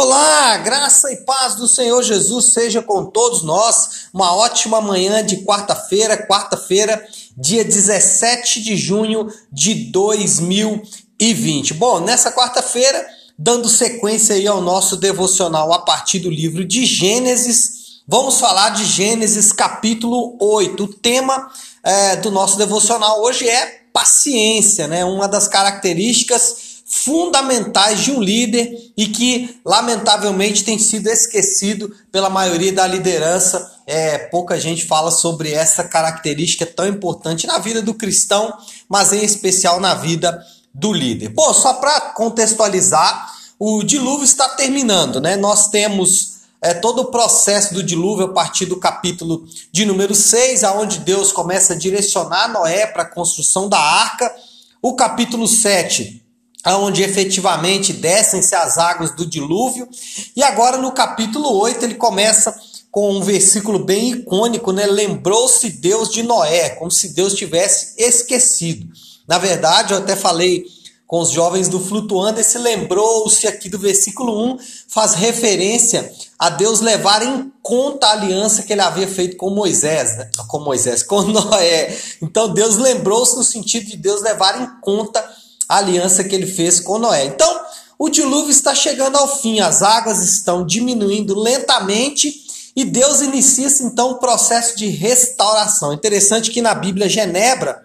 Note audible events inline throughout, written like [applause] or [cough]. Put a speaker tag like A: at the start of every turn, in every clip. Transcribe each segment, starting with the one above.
A: Olá, graça e paz do Senhor Jesus seja com todos nós. Uma ótima manhã de quarta-feira, quarta-feira, dia 17 de junho de 2020. Bom, nessa quarta-feira, dando sequência aí ao nosso devocional a partir do livro de Gênesis, vamos falar de Gênesis capítulo 8. O tema é, do nosso devocional hoje é paciência, né? Uma das características fundamentais de um líder e que, lamentavelmente, tem sido esquecido pela maioria da liderança. É, pouca gente fala sobre essa característica tão importante na vida do cristão, mas em especial na vida do líder. Bom, só para contextualizar, o dilúvio está terminando, né? Nós temos é, todo o processo do dilúvio a partir do capítulo de número 6, aonde Deus começa a direcionar Noé para a construção da arca. O capítulo 7 onde efetivamente descem-se as águas do dilúvio. E agora no capítulo 8 ele começa com um versículo bem icônico, né? Lembrou-se Deus de Noé, como se Deus tivesse esquecido. Na verdade, eu até falei com os jovens do Flutuando, esse lembrou-se aqui do versículo 1 faz referência a Deus levar em conta a aliança que ele havia feito com Moisés, né? com Moisés, com [laughs] Noé. Então Deus lembrou-se no sentido de Deus levar em conta a aliança que ele fez com Noé. Então, o dilúvio está chegando ao fim, as águas estão diminuindo lentamente e Deus inicia então o processo de restauração. Interessante que na Bíblia Genebra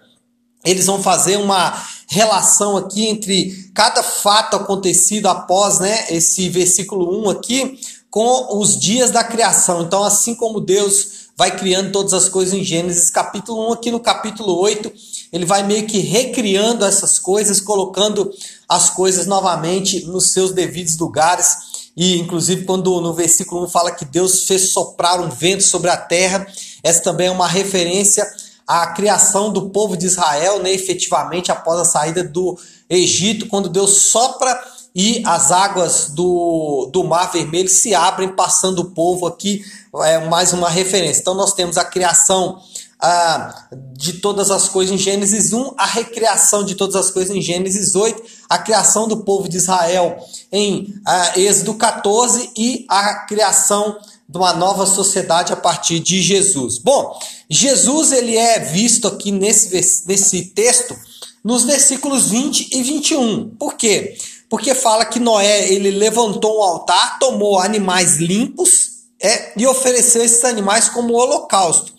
A: eles vão fazer uma relação aqui entre cada fato acontecido após né, esse versículo 1 aqui com os dias da criação. Então, assim como Deus vai criando todas as coisas em Gênesis capítulo 1, aqui no capítulo 8, ele vai meio que recriando essas coisas, colocando as coisas novamente nos seus devidos lugares. E inclusive quando no versículo 1 fala que Deus fez soprar um vento sobre a terra, essa também é uma referência à criação do povo de Israel, né, efetivamente após a saída do Egito, quando Deus sopra e as águas do, do Mar Vermelho se abrem, passando o povo aqui, é mais uma referência. Então nós temos a criação ah, de todas as coisas em Gênesis 1, a recriação de todas as coisas em Gênesis 8, a criação do povo de Israel em ah, Êxodo 14 e a criação de uma nova sociedade a partir de Jesus. Bom, Jesus ele é visto aqui nesse, nesse texto nos versículos 20 e 21. Por quê? Porque fala que Noé ele levantou um altar, tomou animais limpos é, e ofereceu esses animais como holocausto.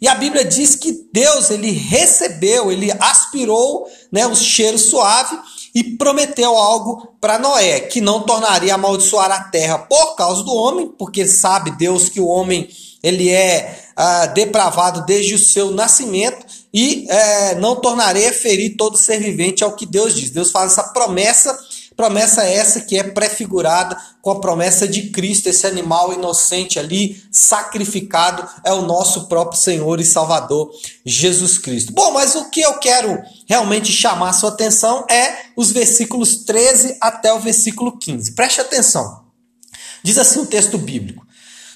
A: E a Bíblia diz que Deus ele recebeu, ele aspirou né, o cheiro suave e prometeu algo para Noé, que não tornaria a amaldiçoar a terra por causa do homem, porque sabe Deus que o homem ele é ah, depravado desde o seu nascimento e é, não tornaria ferir todo ser vivente, é o que Deus diz. Deus faz essa promessa Promessa essa que é prefigurada com a promessa de Cristo, esse animal inocente ali, sacrificado, é o nosso próprio Senhor e Salvador, Jesus Cristo. Bom, mas o que eu quero realmente chamar sua atenção é os versículos 13 até o versículo 15. Preste atenção. Diz assim o texto bíblico: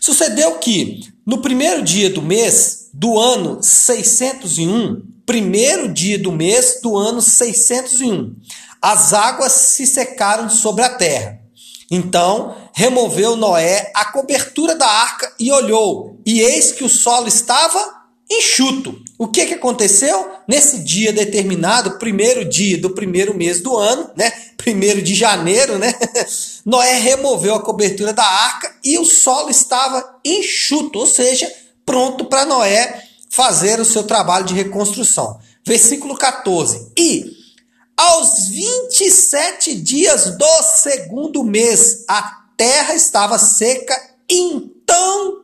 A: Sucedeu que, no primeiro dia do mês do ano 601, primeiro dia do mês do ano 601, as águas se secaram sobre a terra. Então removeu Noé a cobertura da arca e olhou, e eis que o solo estava enxuto. O que, que aconteceu? Nesse dia determinado, primeiro dia do primeiro mês do ano, né? Primeiro de janeiro, né? [laughs] Noé removeu a cobertura da arca e o solo estava enxuto, ou seja, pronto para Noé fazer o seu trabalho de reconstrução. Versículo 14. E aos 27 dias do segundo mês, a terra estava seca. Então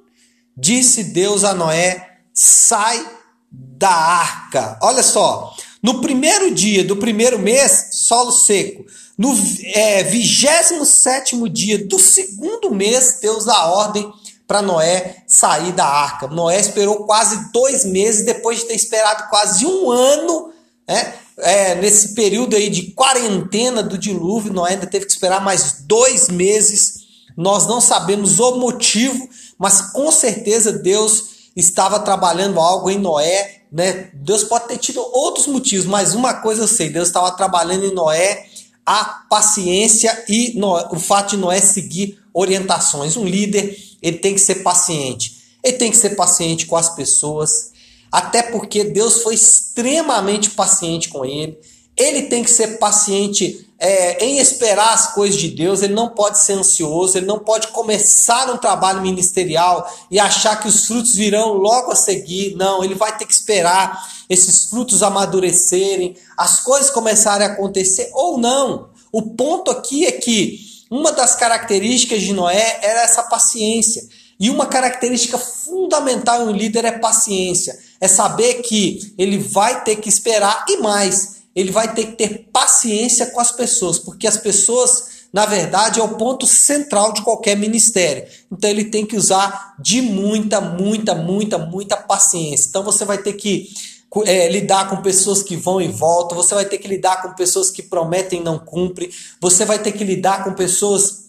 A: disse Deus a Noé: sai da arca. Olha só, no primeiro dia do primeiro mês, solo seco. No é, 27 dia do segundo mês, Deus dá ordem para Noé sair da arca. Noé esperou quase dois meses, depois de ter esperado quase um ano, né? é, nesse período aí de quarentena do dilúvio, Noé ainda teve que esperar mais dois meses. Nós não sabemos o motivo, mas com certeza Deus estava trabalhando algo em Noé. Né? Deus pode ter tido outros motivos, mas uma coisa eu sei: Deus estava trabalhando em Noé a paciência e o fato de Noé seguir orientações. Um líder, ele tem que ser paciente. Ele tem que ser paciente com as pessoas, até porque Deus foi extremamente paciente com ele. Ele tem que ser paciente é, em esperar as coisas de Deus, ele não pode ser ansioso, ele não pode começar um trabalho ministerial e achar que os frutos virão logo a seguir. Não, ele vai ter que esperar esses frutos amadurecerem, as coisas começarem a acontecer ou não. O ponto aqui é que uma das características de Noé era essa paciência. E uma característica fundamental em um líder é paciência. É saber que ele vai ter que esperar e mais, ele vai ter que ter paciência com as pessoas, porque as pessoas, na verdade, é o ponto central de qualquer ministério. Então ele tem que usar de muita, muita, muita, muita paciência. Então você vai ter que é, lidar com pessoas que vão e voltam, você vai ter que lidar com pessoas que prometem e não cumprem, você vai ter que lidar com pessoas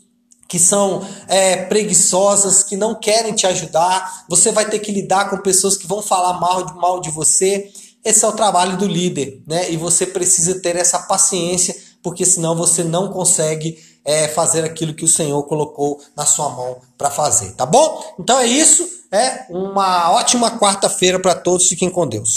A: que são é, preguiçosas, que não querem te ajudar, você vai ter que lidar com pessoas que vão falar mal, mal de você. Esse é o trabalho do líder, né? E você precisa ter essa paciência, porque senão você não consegue é, fazer aquilo que o Senhor colocou na sua mão para fazer, tá bom? Então é isso. É uma ótima quarta-feira para todos. Fiquem com Deus.